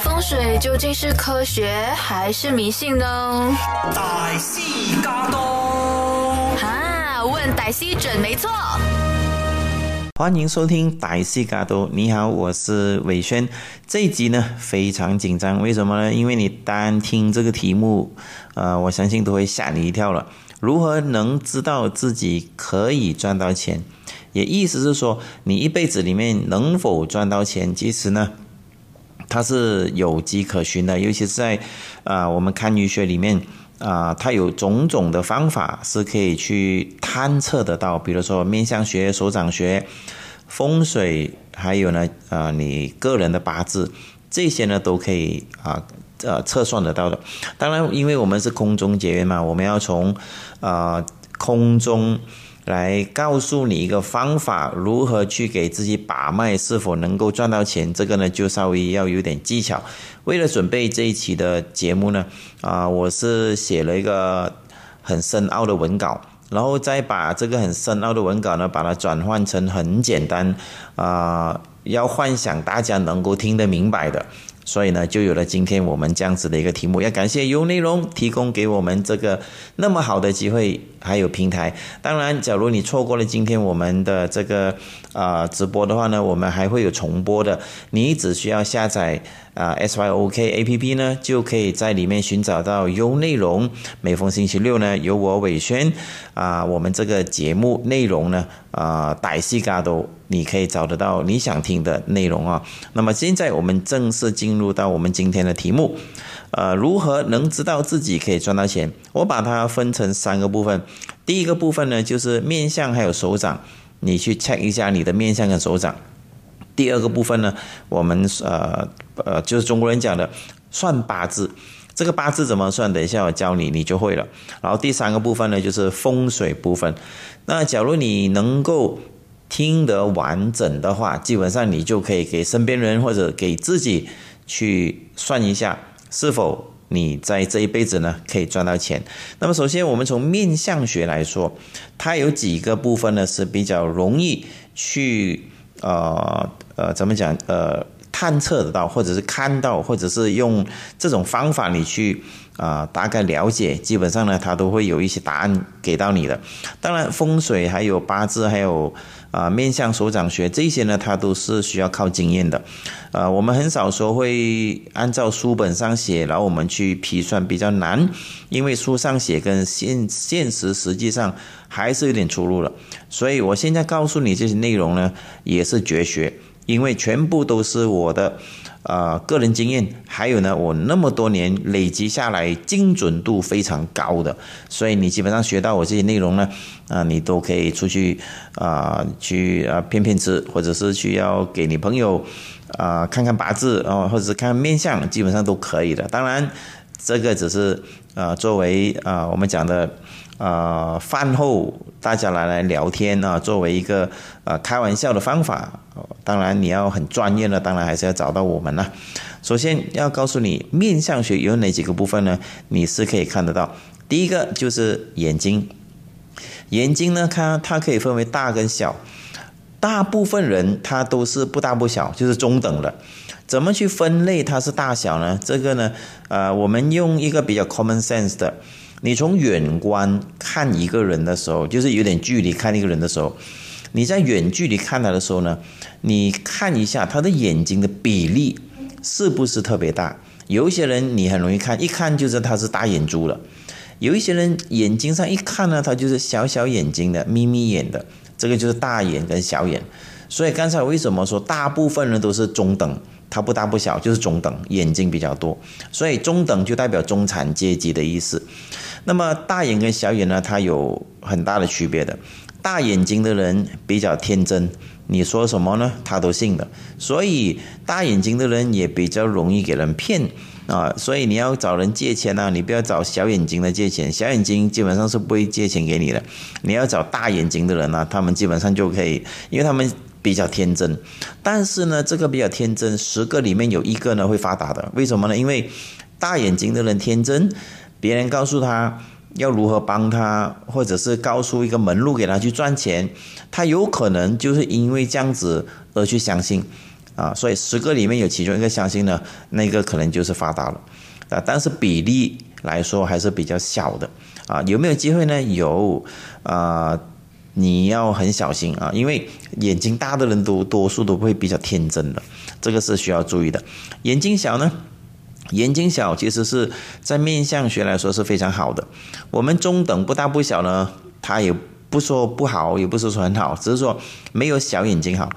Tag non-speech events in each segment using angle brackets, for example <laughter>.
风水究竟是科学还是迷信呢？大师驾到，哈，问歹西准没错。欢迎收听歹戏嘎多，你好，我是伟轩。这一集呢非常紧张，为什么呢？因为你单听这个题目，呃，我相信都会吓你一跳了。如何能知道自己可以赚到钱？也意思是说，你一辈子里面能否赚到钱？其实呢，它是有迹可循的，尤其是在啊，我们看医学里面啊，它有种种的方法是可以去探测得到，比如说面相学、手掌学、风水，还有呢，啊，你个人的八字，这些呢都可以啊。呃，测算得到的。当然，因为我们是空中结缘嘛，我们要从啊空中来告诉你一个方法，如何去给自己把脉，是否能够赚到钱。这个呢，就稍微要有点技巧。为了准备这一期的节目呢，啊，我是写了一个很深奥的文稿，然后再把这个很深奥的文稿呢，把它转换成很简单啊，要幻想大家能够听得明白的。所以呢，就有了今天我们这样子的一个题目。要感谢优内容提供给我们这个那么好的机会，还有平台。当然，假如你错过了今天我们的这个啊直播的话呢，我们还会有重播的。你只需要下载啊 SYOK A P P 呢，就可以在里面寻找到优内容。每逢星期六呢，由我伟轩啊，我们这个节目内容呢啊，歹戏嘎都。你可以找得到你想听的内容啊。那么现在我们正式进入到我们今天的题目，呃，如何能知道自己可以赚到钱？我把它分成三个部分。第一个部分呢，就是面相还有手掌，你去 check 一下你的面相跟手掌。第二个部分呢，我们呃呃，就是中国人讲的算八字，这个八字怎么算？等一下我教你，你就会了。然后第三个部分呢，就是风水部分。那假如你能够听得完整的话，基本上你就可以给身边人或者给自己去算一下，是否你在这一辈子呢可以赚到钱。那么首先，我们从面相学来说，它有几个部分呢是比较容易去呃呃怎么讲呃探测得到，或者是看到，或者是用这种方法你去。啊，大概了解，基本上呢，它都会有一些答案给到你的。当然，风水还有八字，还有啊面向、手掌学这些呢，它都是需要靠经验的。呃，我们很少说会按照书本上写，然后我们去批算，比较难，因为书上写跟现现实实际上还是有点出入了。所以我现在告诉你这些内容呢，也是绝学，因为全部都是我的。啊，个人经验，还有呢，我那么多年累积下来，精准度非常高的，所以你基本上学到我这些内容呢，啊，你都可以出去啊，去啊骗骗吃，或者是去要给你朋友啊看看八字哦，或者是看面相，基本上都可以的。当然，这个只是啊作为啊我们讲的。呃，饭后大家来来聊天啊，作为一个呃开玩笑的方法。当然，你要很专业的，当然还是要找到我们了。首先要告诉你，面相学有哪几个部分呢？你是可以看得到。第一个就是眼睛，眼睛呢，它它可以分为大跟小。大部分人他都是不大不小，就是中等的。怎么去分类它是大小呢？这个呢，呃，我们用一个比较 common sense 的。你从远观看一个人的时候，就是有点距离看一个人的时候，你在远距离看他的时候呢，你看一下他的眼睛的比例是不是特别大？有一些人你很容易看，一看就知道他是大眼珠了；有一些人眼睛上一看呢，他就是小小眼睛的眯眯眼的，这个就是大眼跟小眼。所以刚才为什么说大部分人都是中等？它不大不小，就是中等，眼睛比较多，所以中等就代表中产阶级的意思。那么大眼跟小眼呢，它有很大的区别的。大眼睛的人比较天真，你说什么呢，他都信的。所以大眼睛的人也比较容易给人骗啊。所以你要找人借钱呢，你不要找小眼睛的借钱，小眼睛基本上是不会借钱给你的。你要找大眼睛的人呢，他们基本上就可以，因为他们。比较天真，但是呢，这个比较天真，十个里面有一个呢会发达的。为什么呢？因为大眼睛的人天真，别人告诉他要如何帮他，或者是告诉一个门路给他去赚钱，他有可能就是因为这样子而去相信。啊，所以十个里面有其中一个相信呢，那个可能就是发达了啊，但是比例来说还是比较小的啊，有没有机会呢？有啊，你要很小心啊，因为眼睛大的人都多数都会比较天真的，这个是需要注意的。眼睛小呢？眼睛小其实是在面相学来说是非常好的。我们中等不大不小呢，它也不说不好，也不是说很好，只是说没有小眼睛好。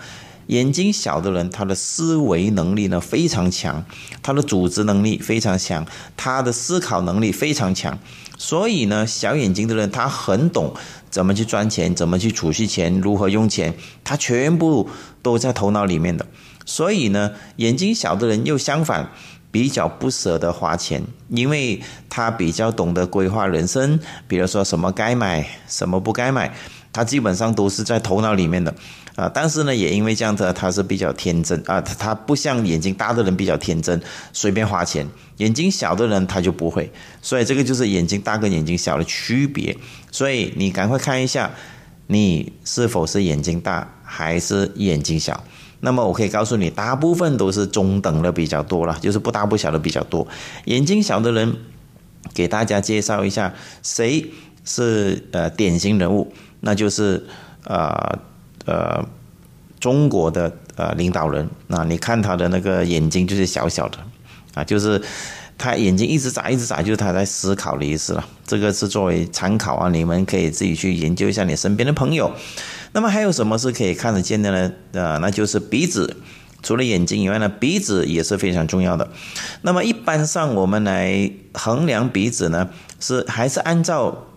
眼睛小的人，他的思维能力呢非常强，他的组织能力非常强，他的思考能力非常强。所以呢，小眼睛的人他很懂怎么去赚钱，怎么去储蓄钱，如何用钱，他全部都在头脑里面的。所以呢，眼睛小的人又相反。比较不舍得花钱，因为他比较懂得规划人生，比如说什么该买，什么不该买，他基本上都是在头脑里面的，啊，但是呢，也因为这样子，他是比较天真啊，他不像眼睛大的人比较天真，随便花钱，眼睛小的人他就不会，所以这个就是眼睛大跟眼睛小的区别，所以你赶快看一下，你是否是眼睛大还是眼睛小。那么我可以告诉你，大部分都是中等的比较多了，就是不大不小的比较多。眼睛小的人，给大家介绍一下，谁是呃典型人物？那就是呃呃中国的呃领导人。那你看他的那个眼睛就是小小的，啊，就是他眼睛一直眨一直眨，就是他在思考的意思了。这个是作为参考啊，你们可以自己去研究一下你身边的朋友。那么还有什么是可以看得见的呢？呃，那就是鼻子。除了眼睛以外呢，鼻子也是非常重要的。那么一般上我们来衡量鼻子呢，是还是按照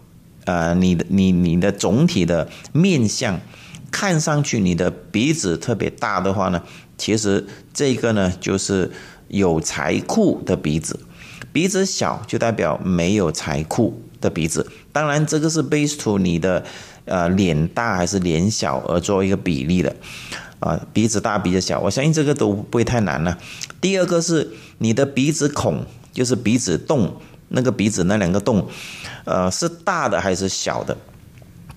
呃你的你你的总体的面相，看上去你的鼻子特别大的话呢，其实这个呢就是有财库的鼻子。鼻子小就代表没有财库的鼻子。当然这个是 based to 你的。呃，脸大还是脸小而做一个比例的，啊，鼻子大鼻子小，我相信这个都不会太难了。第二个是你的鼻子孔，就是鼻子洞，那个鼻子那两个洞，呃，是大的还是小的？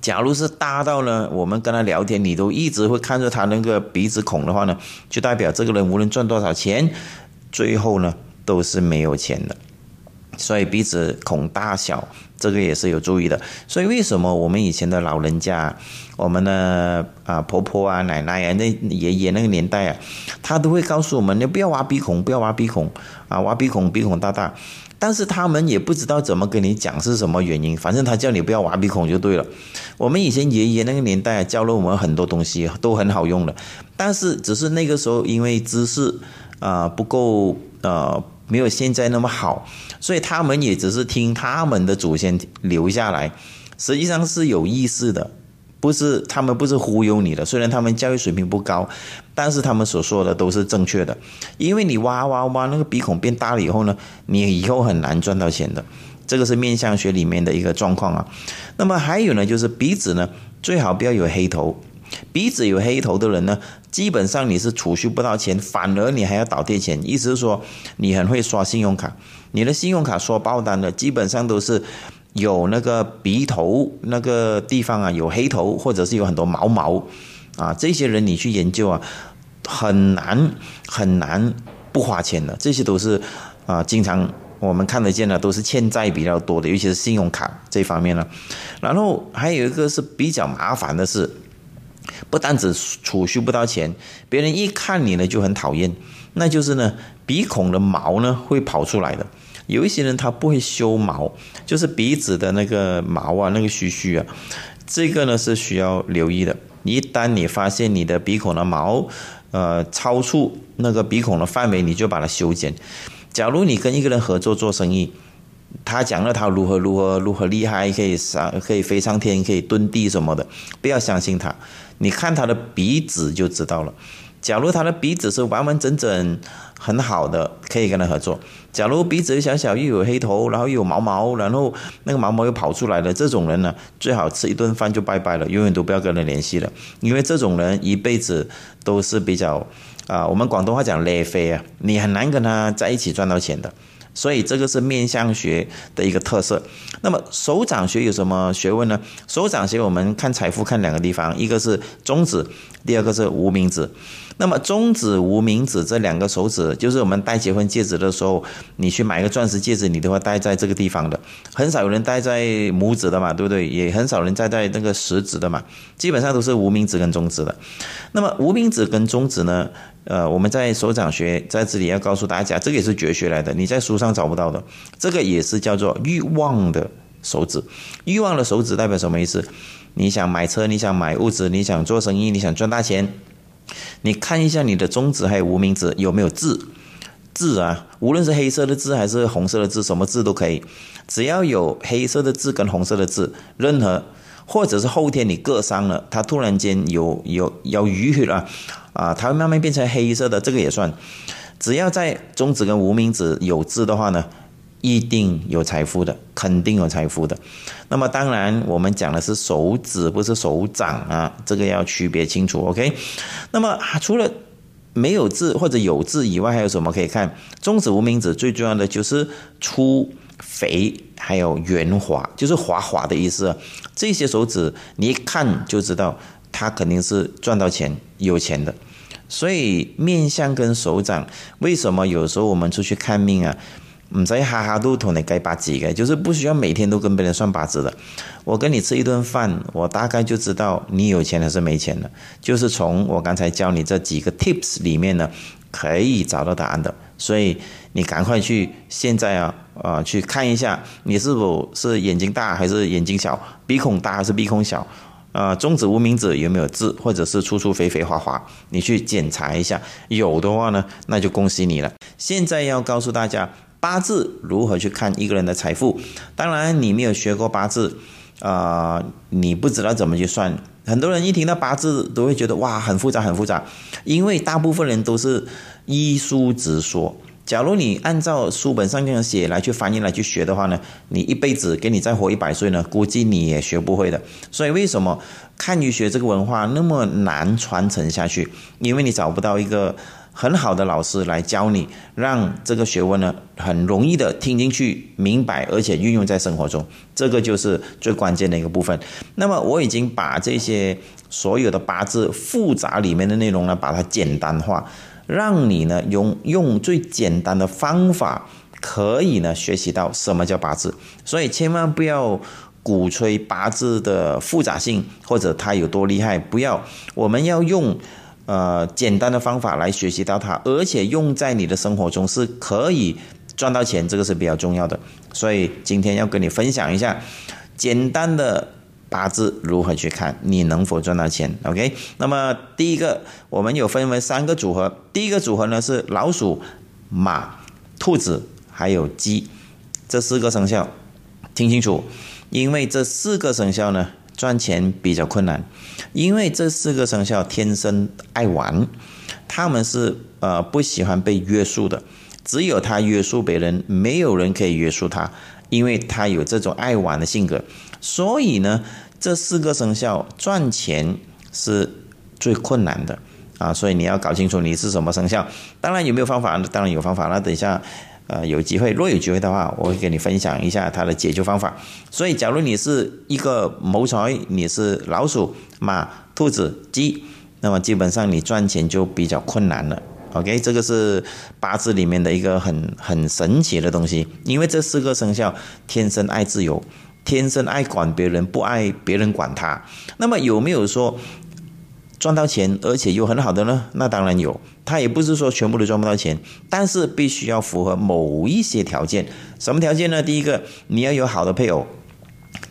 假如是大到呢，我们跟他聊天，你都一直会看着他那个鼻子孔的话呢，就代表这个人无论赚多少钱，最后呢都是没有钱的。所以鼻子孔大小，这个也是有注意的。所以为什么我们以前的老人家，我们的啊婆婆啊奶奶啊那爷爷那个年代啊，他都会告诉我们，你不要挖鼻孔，不要挖鼻孔啊，挖鼻孔鼻孔大大。但是他们也不知道怎么跟你讲是什么原因，反正他叫你不要挖鼻孔就对了。我们以前爷爷那个年代教了我们很多东西，都很好用的。但是只是那个时候因为知识啊不够呃。没有现在那么好，所以他们也只是听他们的祖先留下来，实际上是有意思的，不是他们不是忽悠你的。虽然他们教育水平不高，但是他们所说的都是正确的。因为你挖挖挖那个鼻孔变大了以后呢，你以后很难赚到钱的。这个是面相学里面的一个状况啊。那么还有呢，就是鼻子呢，最好不要有黑头。鼻子有黑头的人呢，基本上你是储蓄不到钱，反而你还要倒贴钱。意思是说，你很会刷信用卡，你的信用卡刷爆单的，基本上都是有那个鼻头那个地方啊有黑头，或者是有很多毛毛啊。这些人你去研究啊，很难很难不花钱的。这些都是啊，经常我们看得见的，都是欠债比较多的，尤其是信用卡这方面呢。然后还有一个是比较麻烦的是。不单只储蓄不到钱，别人一看你呢就很讨厌，那就是呢鼻孔的毛呢会跑出来的。有一些人他不会修毛，就是鼻子的那个毛啊，那个须须啊，这个呢是需要留意的。一旦你发现你的鼻孔的毛，呃超出那个鼻孔的范围，你就把它修剪。假如你跟一个人合作做生意，他讲了他如何如何如何厉害，可以上可以飞上天，可以遁地什么的，不要相信他。你看他的鼻子就知道了。假如他的鼻子是完完整整很好的，可以跟他合作。假如鼻子小小又有黑头，然后又有毛毛，然后那个毛毛又跑出来了这种人呢，最好吃一顿饭就拜拜了，永远都不要跟他联系了。因为这种人一辈子都是比较啊，我们广东话讲累飞啊，你很难跟他在一起赚到钱的。所以这个是面相学的一个特色。那么手掌学有什么学问呢？手掌学我们看财富看两个地方，一个是中指，第二个是无名指。那么中指、无名指这两个手指，就是我们戴结婚戒指的时候，你去买一个钻石戒指，你都会戴在这个地方的，很少有人戴在拇指的嘛，对不对？也很少人戴在那个食指的嘛，基本上都是无名指跟中指的。那么无名指跟中指呢？呃，我们在手掌学在这里要告诉大家，这个也是绝学来的，你在书上找不到的。这个也是叫做欲望的手指，欲望的手指代表什么意思？你想买车，你想买物质，你想做生意，你想赚大钱。你看一下你的中指还有无名指有没有字？字啊，无论是黑色的字还是红色的字，什么字都可以，只要有黑色的字跟红色的字，任何或者是后天你割伤了，它突然间有有有淤血了，啊，它会慢慢变成黑色的，这个也算。只要在中指跟无名指有痣的话呢？一定有财富的，肯定有财富的。那么当然，我们讲的是手指，不是手掌啊，这个要区别清楚。OK。那么除了没有字或者有字以外，还有什么可以看？中指、无名指最重要的就是粗、肥，还有圆滑，就是滑滑的意思。这些手指你一看就知道，它肯定是赚到钱、有钱的。所以面相跟手掌，为什么有时候我们出去看命啊？唔使哈哈都同你計八字嘅，就是不需要每天都跟别人算八字的。我跟你吃一顿饭，我大概就知道你有钱还是没钱了。就是从我刚才教你这几个 tips 里面呢，可以找到答案的。所以你赶快去现在啊啊去看一下，你是否是眼睛大还是眼睛小，鼻孔大还是鼻孔小，啊中指无名指有没有痣，或者是粗粗肥肥滑滑，你去检查一下，有的话呢，那就恭喜你了。现在要告诉大家。八字如何去看一个人的财富？当然，你没有学过八字，啊，你不知道怎么去算。很多人一听到八字都会觉得哇，很复杂，很复杂。因为大部分人都是依书直说。假如你按照书本上这样写来去翻译来去学的话呢，你一辈子给你再活一百岁呢，估计你也学不会的。所以为什么看医学这个文化那么难传承下去？因为你找不到一个。很好的老师来教你，让这个学问呢很容易的听进去、明白，而且运用在生活中，这个就是最关键的一个部分。那么我已经把这些所有的八字复杂里面的内容呢，把它简单化，让你呢用用最简单的方法，可以呢学习到什么叫八字。所以千万不要鼓吹八字的复杂性或者它有多厉害，不要，我们要用。呃，简单的方法来学习到它，而且用在你的生活中是可以赚到钱，这个是比较重要的。所以今天要跟你分享一下简单的八字如何去看你能否赚到钱。OK，那么第一个我们有分为三个组合，第一个组合呢是老鼠、马、兔子还有鸡这四个生肖，听清楚，因为这四个生肖呢。赚钱比较困难，因为这四个生肖天生爱玩，他们是呃不喜欢被约束的，只有他约束别人，没有人可以约束他，因为他有这种爱玩的性格，所以呢，这四个生肖赚钱是最困难的啊，所以你要搞清楚你是什么生肖，当然有没有方法？当然有方法，那等一下。呃，有机会，若有机会的话，我会给你分享一下它的解决方法。所以，假如你是一个谋财，你是老鼠、马、兔子、鸡，那么基本上你赚钱就比较困难了。OK，这个是八字里面的一个很很神奇的东西，因为这四个生肖天生爱自由，天生爱管别人，不爱别人管他。那么有没有说？赚到钱，而且又很好的呢？那当然有。他也不是说全部都赚不到钱，但是必须要符合某一些条件。什么条件呢？第一个，你要有好的配偶，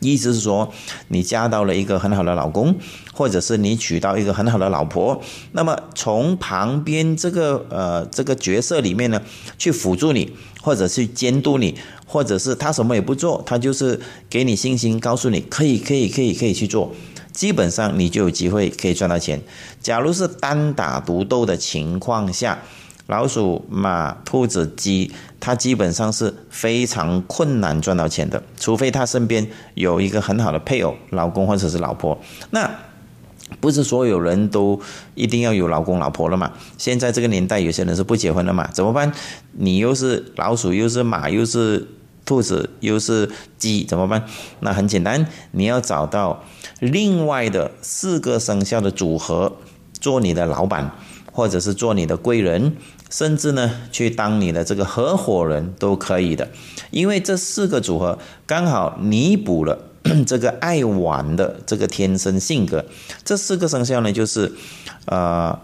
意思是说你嫁到了一个很好的老公，或者是你娶到一个很好的老婆。那么从旁边这个呃这个角色里面呢，去辅助你，或者是监督你，或者是他什么也不做，他就是给你信心，告诉你可以可以可以可以去做。基本上你就有机会可以赚到钱。假如是单打独斗的情况下，老鼠、马、兔子、鸡，它基本上是非常困难赚到钱的，除非他身边有一个很好的配偶、老公或者是老婆。那不是所有人都一定要有老公老婆了嘛？现在这个年代，有些人是不结婚的嘛？怎么办？你又是老鼠，又是马，又是兔子，又是鸡，怎么办？那很简单，你要找到另外的四个生肖的组合，做你的老板，或者是做你的贵人，甚至呢，去当你的这个合伙人都可以的。因为这四个组合刚好弥补了。<clears throat> 这个爱玩的这个天生性格，这四个生肖呢，就是呃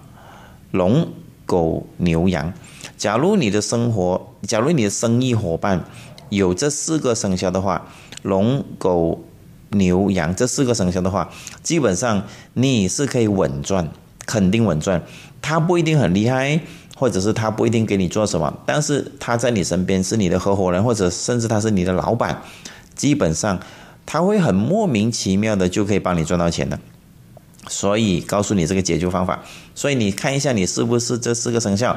龙、狗、牛、羊。假如你的生活，假如你的生意伙伴有这四个生肖的话，龙、狗、牛、羊这四个生肖的话，基本上你是可以稳赚，肯定稳赚。他不一定很厉害，或者是他不一定给你做什么，但是他在你身边是你的合伙人，或者甚至他是你的老板，基本上。他会很莫名其妙的就可以帮你赚到钱的，所以告诉你这个解决方法。所以你看一下你是不是这四个生肖？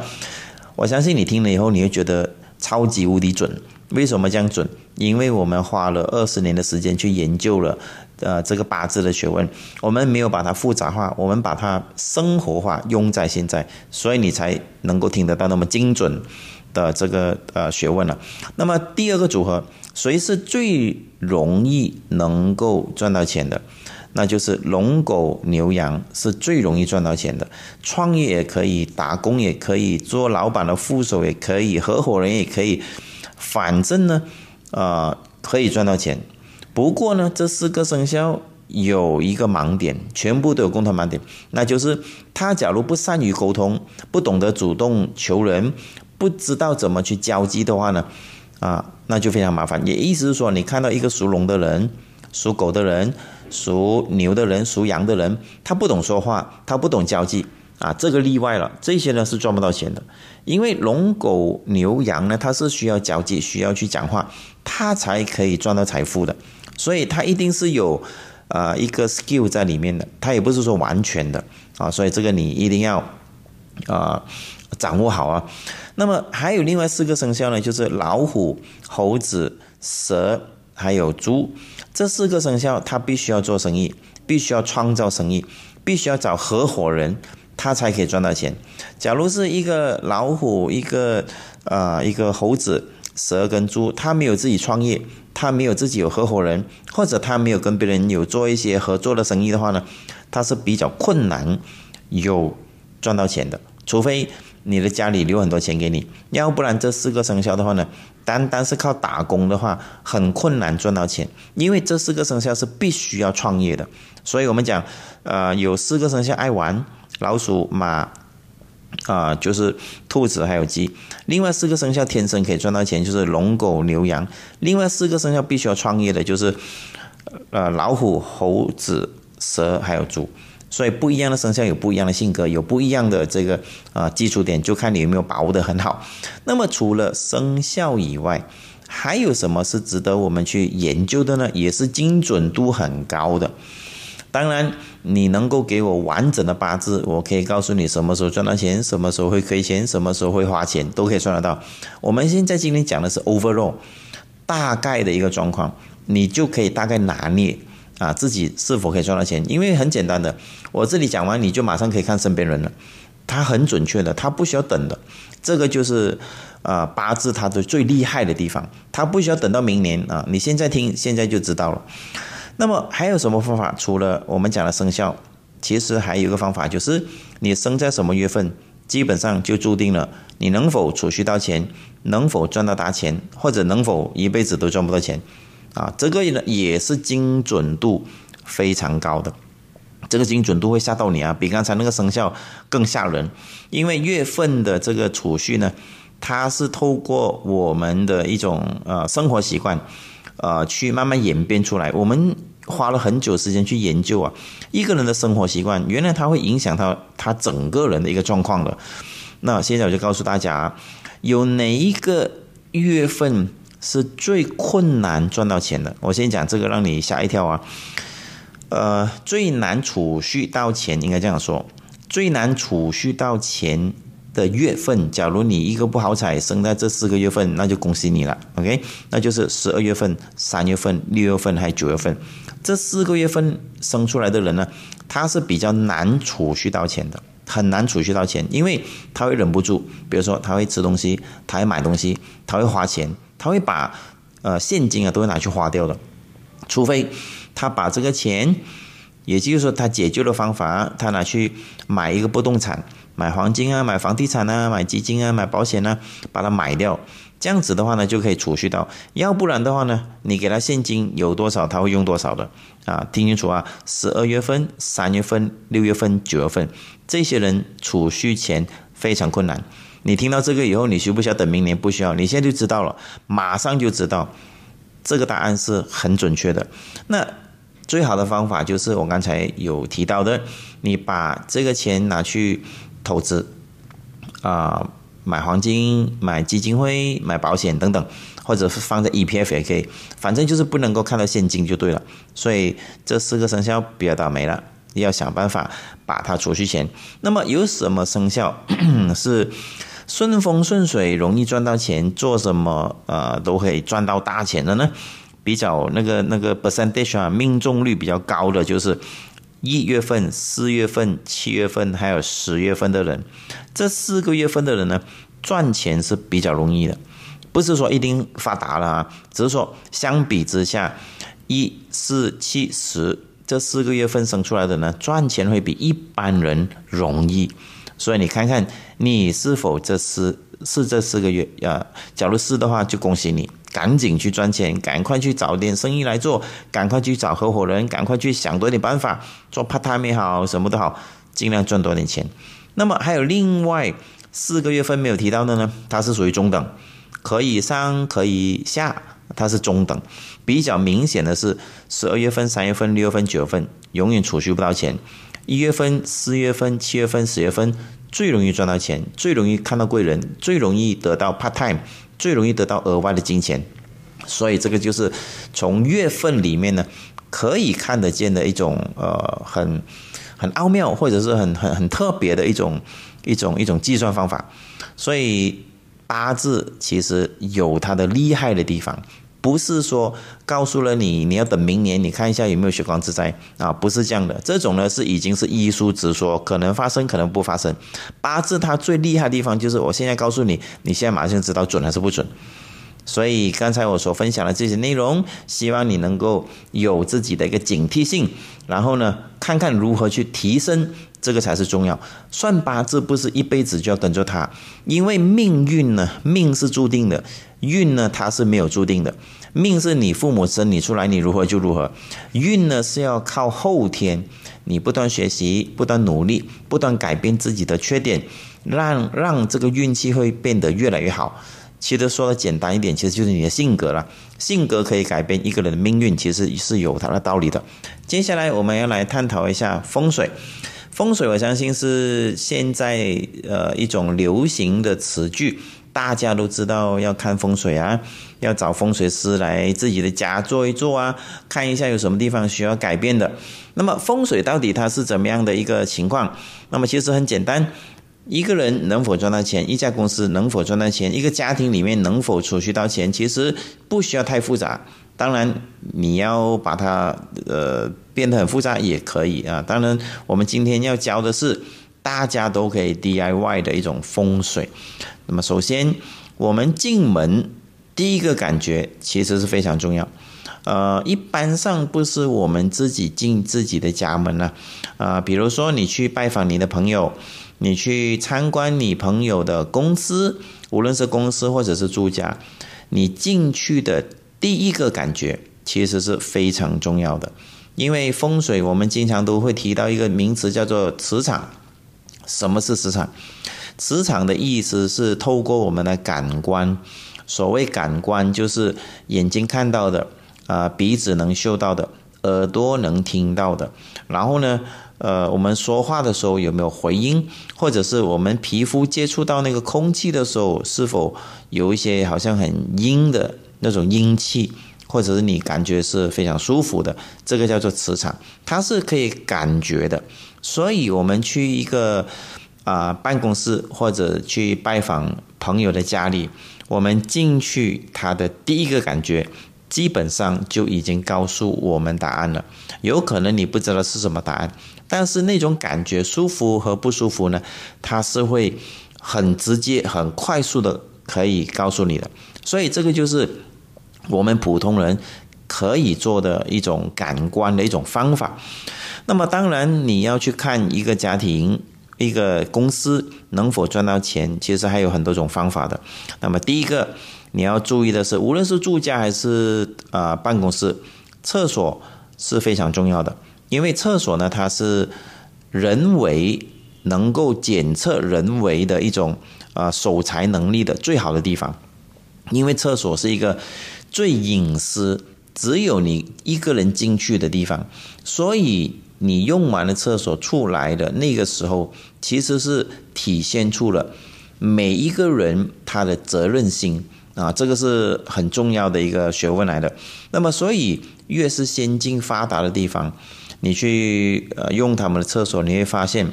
我相信你听了以后你会觉得超级无敌准。为什么这样准？因为我们花了二十年的时间去研究了呃这个八字的学问，我们没有把它复杂化，我们把它生活化用在现在，所以你才能够听得到那么精准的这个呃学问了。那么第二个组合。谁是最容易能够赚到钱的？那就是龙、狗、牛、羊是最容易赚到钱的。创业也可以，打工也可以，做老板的副手也可以，合伙人也可以。反正呢，呃，可以赚到钱。不过呢，这四个生肖有一个盲点，全部都有共同盲点，那就是他假如不善于沟通，不懂得主动求人，不知道怎么去交际的话呢？啊，那就非常麻烦。也意思是说，你看到一个属龙的人、属狗的人、属牛的人、属羊的人，他不懂说话，他不懂交际啊，这个例外了。这些呢是赚不到钱的，因为龙、狗、牛、羊呢，它是需要交际，需要去讲话，它才可以赚到财富的。所以它一定是有啊一个 skill 在里面的，它也不是说完全的啊。所以这个你一定要啊掌握好啊。那么还有另外四个生肖呢，就是老虎、猴子、蛇，还有猪。这四个生肖，他必须要做生意，必须要创造生意，必须要找合伙人，他才可以赚到钱。假如是一个老虎、一个呃一个猴子、蛇跟猪，他没有自己创业，他没有自己有合伙人，或者他没有跟别人有做一些合作的生意的话呢，他是比较困难有赚到钱的，除非。你的家里留很多钱给你，要不然这四个生肖的话呢，单单是靠打工的话，很困难赚到钱，因为这四个生肖是必须要创业的。所以我们讲，呃，有四个生肖爱玩，老鼠、马，啊，就是兔子还有鸡。另外四个生肖天生可以赚到钱，就是龙、狗、牛、羊。另外四个生肖必须要创业的，就是呃老虎、猴子、蛇还有猪。所以不一样的生肖有不一样的性格，有不一样的这个啊基础点，就看你有没有把握得很好。那么除了生肖以外，还有什么是值得我们去研究的呢？也是精准度很高的。当然，你能够给我完整的八字，我可以告诉你什么时候赚到钱，什么时候会亏钱，什么时候会花钱，都可以算得到。我们现在今天讲的是 overall 大概的一个状况，你就可以大概拿捏。啊，自己是否可以赚到钱？因为很简单的，我这里讲完，你就马上可以看身边人了。他很准确的，他不需要等的。这个就是啊，八字它的最厉害的地方，他不需要等到明年啊，你现在听，现在就知道了。那么还有什么方法？除了我们讲的生肖，其实还有一个方法，就是你生在什么月份，基本上就注定了你能否储蓄到钱，能否赚到大钱，或者能否一辈子都赚不到钱。啊，这个呢也是精准度非常高的，这个精准度会吓到你啊，比刚才那个生肖更吓人。因为月份的这个储蓄呢，它是透过我们的一种呃生活习惯，呃去慢慢演变出来。我们花了很久时间去研究啊，一个人的生活习惯，原来它会影响到他整个人的一个状况的。那现在我就告诉大家，有哪一个月份？是最困难赚到钱的。我先讲这个，让你吓一跳啊。呃，最难储蓄到钱，应该这样说，最难储蓄到钱的月份，假如你一个不好彩生在这四个月份，那就恭喜你了，OK？那就是十二月份、三月份、六月份还有九月份，这四个月份生出来的人呢，他是比较难储蓄到钱的，很难储蓄到钱，因为他会忍不住，比如说他会吃东西，他会买东西，他会花钱，他会把呃现金啊都会拿去花掉的，除非他把这个钱，也就是说他解救的方法，他拿去买一个不动产。买黄金啊，买房地产啊，买基金啊，买保险啊，把它买掉，这样子的话呢，就可以储蓄到。要不然的话呢，你给他现金有多少，他会用多少的啊？听清楚啊！十二月份、三月份、六月份、九月份，这些人储蓄钱非常困难。你听到这个以后，你需不需要等明年？不需要，你现在就知道了，马上就知道这个答案是很准确的。那最好的方法就是我刚才有提到的，你把这个钱拿去。投资啊，买黄金、买基金会、买保险等等，或者是放在 EPF 也可以，反正就是不能够看到现金就对了。所以这四个生肖比较倒霉了，要想办法把它储蓄钱。那么有什么生肖 <coughs> 是顺风顺水、容易赚到钱，做什么呃都可以赚到大钱的呢？比较那个那个 percentage 啊，命中率比较高的就是。一月份、四月份、七月份还有十月份的人，这四个月份的人呢，赚钱是比较容易的，不是说一定发达了啊，只是说相比之下，一、四、七、十这四个月份生出来的呢，赚钱会比一般人容易。所以你看看你是否这四是这四个月啊？假如是的话，就恭喜你。赶紧去赚钱，赶快去找点生意来做，赶快去找合伙人，赶快去想多点办法，做 part time 也好，什么都好，尽量赚多点钱。那么还有另外四个月份没有提到的呢？它是属于中等，可以上可以下，它是中等。比较明显的是十二月份、三月份、六月份、九月份，永远储蓄不到钱。一月份、四月份、七月份、十月份最容易赚到钱，最容易看到贵人，最容易得到 part time。最容易得到额外的金钱，所以这个就是从月份里面呢可以看得见的一种呃很很奥妙或者是很很很特别的一种一种一种计算方法。所以八字其实有它的厉害的地方，不是说告诉了你你要等明年你看一下有没有血光之灾啊，不是这样的。这种呢是已经是医书直说，可能发生可能不发生。八字它最厉害的地方就是我现在告诉你，你现在马上知道准还是不准。所以刚才我所分享的这些内容，希望你能够有自己的一个警惕性，然后呢，看看如何去提升，这个才是重要。算八字不是一辈子就要等着它，因为命运呢，命是注定的，运呢它是没有注定的。命是你父母生你出来，你如何就如何；运呢是要靠后天，你不断学习，不断努力，不断改变自己的缺点，让让这个运气会变得越来越好。其实说的简单一点，其实就是你的性格了。性格可以改变一个人的命运，其实是有它的道理的。接下来我们要来探讨一下风水。风水我相信是现在呃一种流行的词句，大家都知道要看风水啊，要找风水师来自己的家做一做啊，看一下有什么地方需要改变的。那么风水到底它是怎么样的一个情况？那么其实很简单。一个人能否赚到钱，一家公司能否赚到钱，一个家庭里面能否储蓄到钱，其实不需要太复杂。当然，你要把它呃变得很复杂也可以啊。当然，我们今天要教的是大家都可以 DIY 的一种风水。那么，首先我们进门第一个感觉其实是非常重要。呃，一般上不是我们自己进自己的家门了啊。比如说，你去拜访你的朋友。你去参观你朋友的公司，无论是公司或者是住家，你进去的第一个感觉其实是非常重要的。因为风水，我们经常都会提到一个名词叫做磁场。什么是磁场？磁场的意思是透过我们的感官，所谓感官就是眼睛看到的，啊，鼻子能嗅到的，耳朵能听到的，然后呢？呃，我们说话的时候有没有回音，或者是我们皮肤接触到那个空气的时候，是否有一些好像很阴的那种阴气，或者是你感觉是非常舒服的，这个叫做磁场，它是可以感觉的。所以，我们去一个啊办公室或者去拜访朋友的家里，我们进去他的第一个感觉，基本上就已经告诉我们答案了。有可能你不知道是什么答案，但是那种感觉舒服和不舒服呢，它是会很直接、很快速的可以告诉你的。所以这个就是我们普通人可以做的一种感官的一种方法。那么当然你要去看一个家庭、一个公司能否赚到钱，其实还有很多种方法的。那么第一个你要注意的是，无论是住家还是啊办公室，厕所。是非常重要的，因为厕所呢，它是人为能够检测人为的一种啊守财能力的最好的地方，因为厕所是一个最隐私，只有你一个人进去的地方，所以你用完了厕所出来的那个时候，其实是体现出了每一个人他的责任心。啊，这个是很重要的一个学问来的。那么，所以越是先进发达的地方，你去呃用他们的厕所，你会发现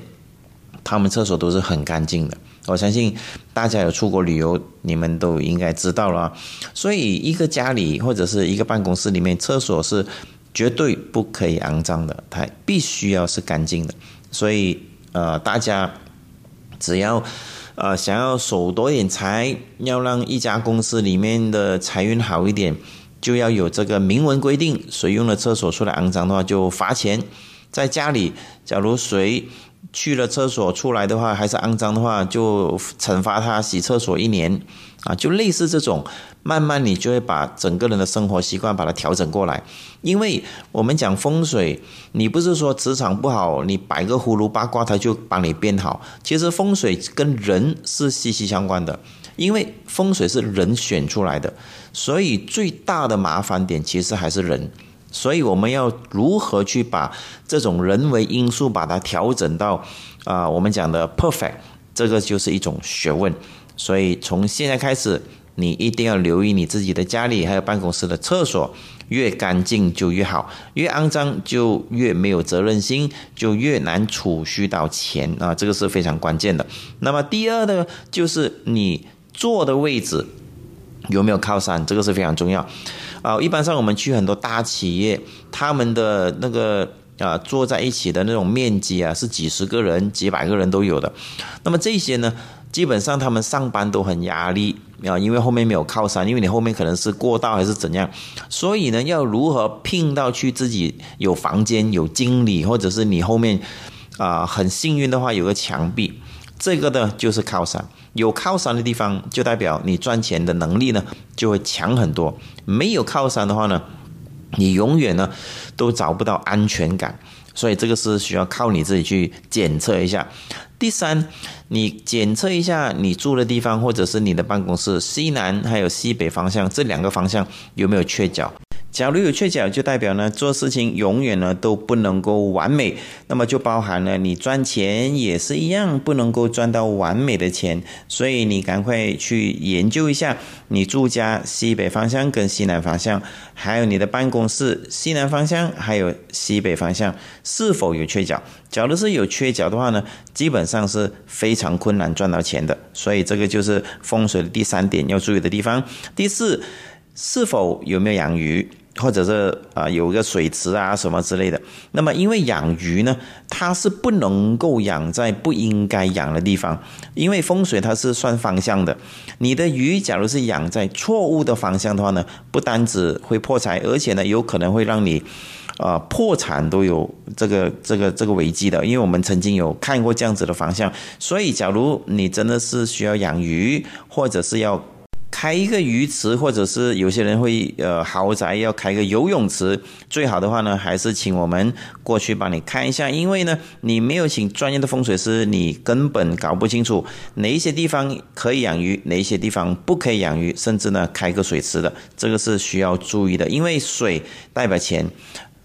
他们厕所都是很干净的。我相信大家有出国旅游，你们都应该知道了。所以，一个家里或者是一个办公室里面，厕所是绝对不可以肮脏的，它必须要是干净的。所以，呃，大家只要。呃，想要守多点财，要让一家公司里面的财运好一点，就要有这个明文规定：谁用了厕所出来肮脏的话，就罚钱。在家里，假如谁去了厕所出来的话还是肮脏的话，就惩罚他洗厕所一年。啊，就类似这种，慢慢你就会把整个人的生活习惯把它调整过来。因为我们讲风水，你不是说磁场不好，你摆个葫芦八卦它就帮你变好。其实风水跟人是息息相关的，因为风水是人选出来的，所以最大的麻烦点其实还是人。所以我们要如何去把这种人为因素把它调整到啊，我们讲的 perfect，这个就是一种学问。所以从现在开始，你一定要留意你自己的家里还有办公室的厕所，越干净就越好，越肮脏就越没有责任心，就越难储蓄到钱啊！这个是非常关键的。那么第二呢，就是你坐的位置有没有靠山，这个是非常重要啊。一般上我们去很多大企业，他们的那个啊坐在一起的那种面积啊，是几十个人、几百个人都有的。那么这些呢？基本上他们上班都很压力啊，因为后面没有靠山，因为你后面可能是过道还是怎样，所以呢，要如何聘到去自己有房间、有经理，或者是你后面啊很幸运的话有个墙壁，这个呢就是靠山。有靠山的地方，就代表你赚钱的能力呢就会强很多。没有靠山的话呢，你永远呢都找不到安全感。所以这个是需要靠你自己去检测一下。第三，你检测一下你住的地方或者是你的办公室西南还有西北方向这两个方向有没有缺角。假如有缺角，就代表呢做事情永远呢都不能够完美，那么就包含了你赚钱也是一样不能够赚到完美的钱，所以你赶快去研究一下你住家西北方向跟西南方向，还有你的办公室西南方向还有西北方向是否有缺角。假如是有缺角的话呢，基本上是非常困难赚到钱的，所以这个就是风水的第三点要注意的地方。第四，是否有没有养鱼？或者是啊，有一个水池啊什么之类的。那么，因为养鱼呢，它是不能够养在不应该养的地方，因为风水它是算方向的。你的鱼假如是养在错误的方向的话呢，不单只会破财，而且呢，有可能会让你啊破产都有这个这个这个危机的。因为我们曾经有看过这样子的方向，所以假如你真的是需要养鱼，或者是要。开一个鱼池，或者是有些人会呃豪宅要开个游泳池，最好的话呢，还是请我们过去帮你看一下，因为呢，你没有请专业的风水师，你根本搞不清楚哪一些地方可以养鱼，哪一些地方不可以养鱼，甚至呢开个水池的，这个是需要注意的，因为水代表钱，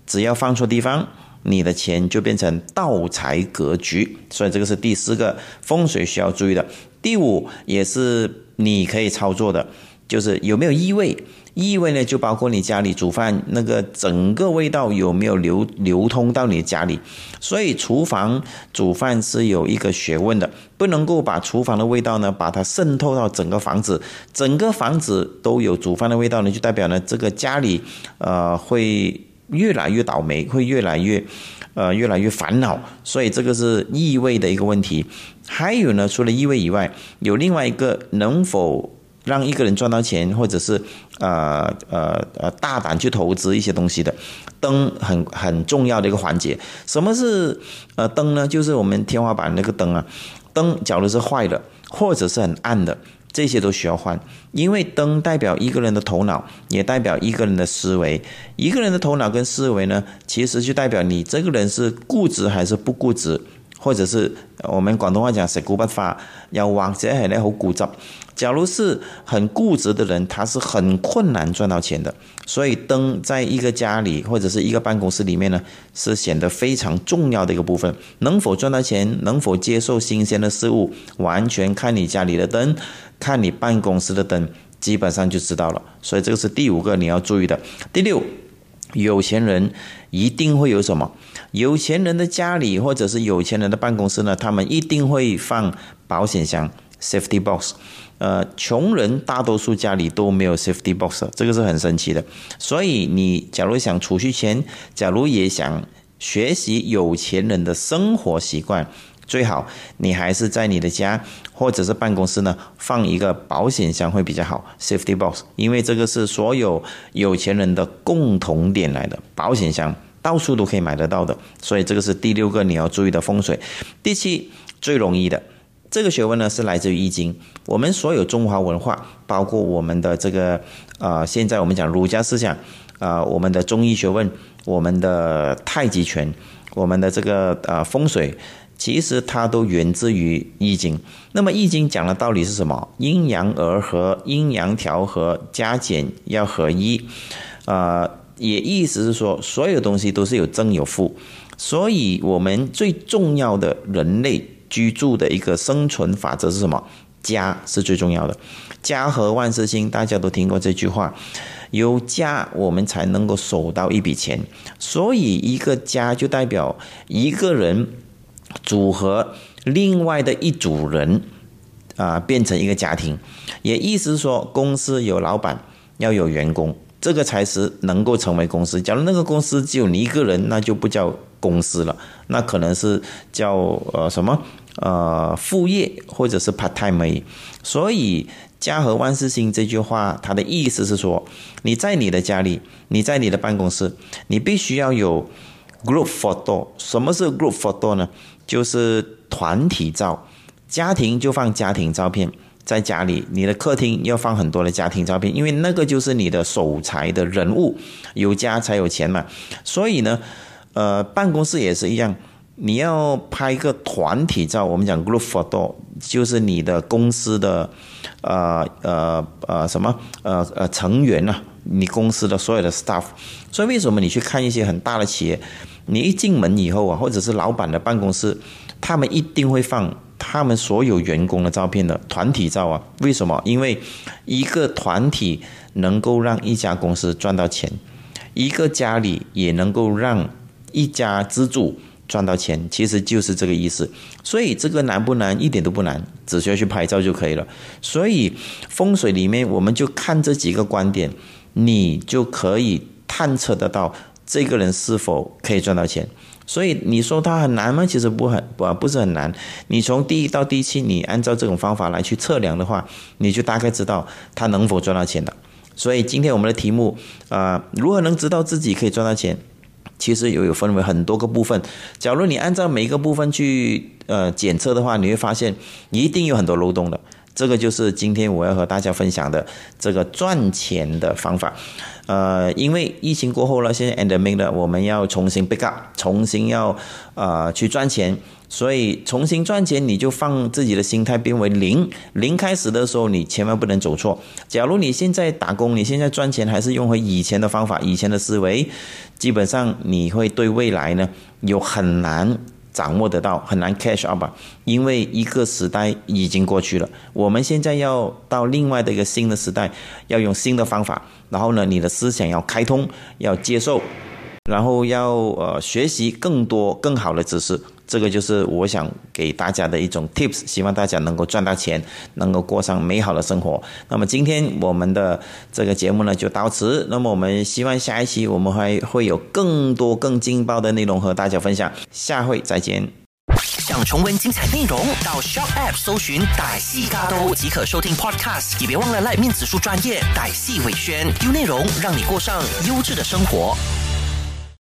只要放错地方，你的钱就变成盗财格局，所以这个是第四个风水需要注意的。第五也是。你可以操作的，就是有没有异味。异味呢，就包括你家里煮饭那个整个味道有没有流流通到你家里。所以厨房煮饭是有一个学问的，不能够把厨房的味道呢，把它渗透到整个房子，整个房子都有煮饭的味道呢，就代表呢这个家里呃会越来越倒霉，会越来越呃越来越烦恼。所以这个是异味的一个问题。还有呢，除了异味以外，有另外一个能否。让一个人赚到钱，或者是呃呃呃大胆去投资一些东西的灯，很很重要的一个环节。什么是呃灯呢？就是我们天花板那个灯啊，灯假如是坏的，或者是很暗的，这些都需要换。因为灯代表一个人的头脑，也代表一个人的思维。一个人的头脑跟思维呢，其实就代表你这个人是固执还是不固执。或者是我们广东话讲死固不发，要往者係咧好固执。假如是很固执的人，他是很困难赚到钱的。所以灯在一个家里或者是一个办公室里面呢，是显得非常重要的一个部分。能否赚到钱，能否接受新鲜的事物，完全看你家里的灯，看你办公室的灯，基本上就知道了。所以这个是第五个你要注意的。第六，有钱人一定会有什么？有钱人的家里或者是有钱人的办公室呢，他们一定会放保险箱 （safety box）。呃，穷人大多数家里都没有 safety box，这个是很神奇的。所以你假如想储蓄钱，假如也想学习有钱人的生活习惯，最好你还是在你的家或者是办公室呢放一个保险箱会比较好 safety box，因为这个是所有有钱人的共同点来的保险箱，到处都可以买得到的。所以这个是第六个你要注意的风水。第七最容易的。这个学问呢是来自于易经。我们所有中华文化，包括我们的这个啊，现在我们讲儒家思想啊，我们的中医学问，我们的太极拳，我们的这个啊风水，其实它都源自于易经。那么易经讲的道理是什么？阴阳而和，阴阳调和，加减要合一。啊，也意思是说，所有东西都是有正有负。所以，我们最重要的人类。居住的一个生存法则是什么？家是最重要的，家和万事兴，大家都听过这句话。有家，我们才能够守到一笔钱。所以，一个家就代表一个人组合另外的一组人啊，变成一个家庭。也意思说，公司有老板，要有员工，这个才是能够成为公司。假如那个公司只有你一个人，那就不叫公司了，那可能是叫呃什么？呃，副业或者是 part time 而已。所以“家和万事兴”这句话，它的意思是说，你在你的家里，你在你的办公室，你必须要有 group photo。什么是 group photo 呢？就是团体照。家庭就放家庭照片，在家里，你的客厅要放很多的家庭照片，因为那个就是你的守财的人物。有家才有钱嘛。所以呢，呃，办公室也是一样。你要拍一个团体照，我们讲 group photo，就是你的公司的，呃呃呃什么呃呃成员呐，你公司的所有的 staff。所以为什么你去看一些很大的企业，你一进门以后啊，或者是老板的办公室，他们一定会放他们所有员工的照片的团体照啊？为什么？因为一个团体能够让一家公司赚到钱，一个家里也能够让一家之主。赚到钱其实就是这个意思，所以这个难不难？一点都不难，只需要去拍照就可以了。所以风水里面，我们就看这几个观点，你就可以探测得到这个人是否可以赚到钱。所以你说他很难吗？其实不很不不是很难。你从第一到第七，你按照这种方法来去测量的话，你就大概知道他能否赚到钱的。所以今天我们的题目啊，如何能知道自己可以赚到钱？其实有有分为很多个部分，假如你按照每一个部分去呃检测的话，你会发现一定有很多漏洞的。这个就是今天我要和大家分享的这个赚钱的方法。呃，因为疫情过后了，现在 endemic 的，我们要重新 pick up，重新要呃去赚钱。所以重新赚钱，你就放自己的心态变为零。零开始的时候，你千万不能走错。假如你现在打工，你现在赚钱还是用回以前的方法、以前的思维，基本上你会对未来呢有很难掌握得到，很难 catch up，因为一个时代已经过去了，我们现在要到另外的一个新的时代，要用新的方法，然后呢，你的思想要开通，要接受，然后要呃学习更多更好的知识。这个就是我想给大家的一种 tips，希望大家能够赚到钱，能够过上美好的生活。那么今天我们的这个节目呢就到此。那么我们希望下一期我们还会有更多更劲爆的内容和大家分享。下回再见。想重温精彩内容，到 Shop App 搜寻歹戏嘎都即可收听 Podcast。也别忘了赖面子书专业歹戏伟轩，有内容让你过上优质的生活。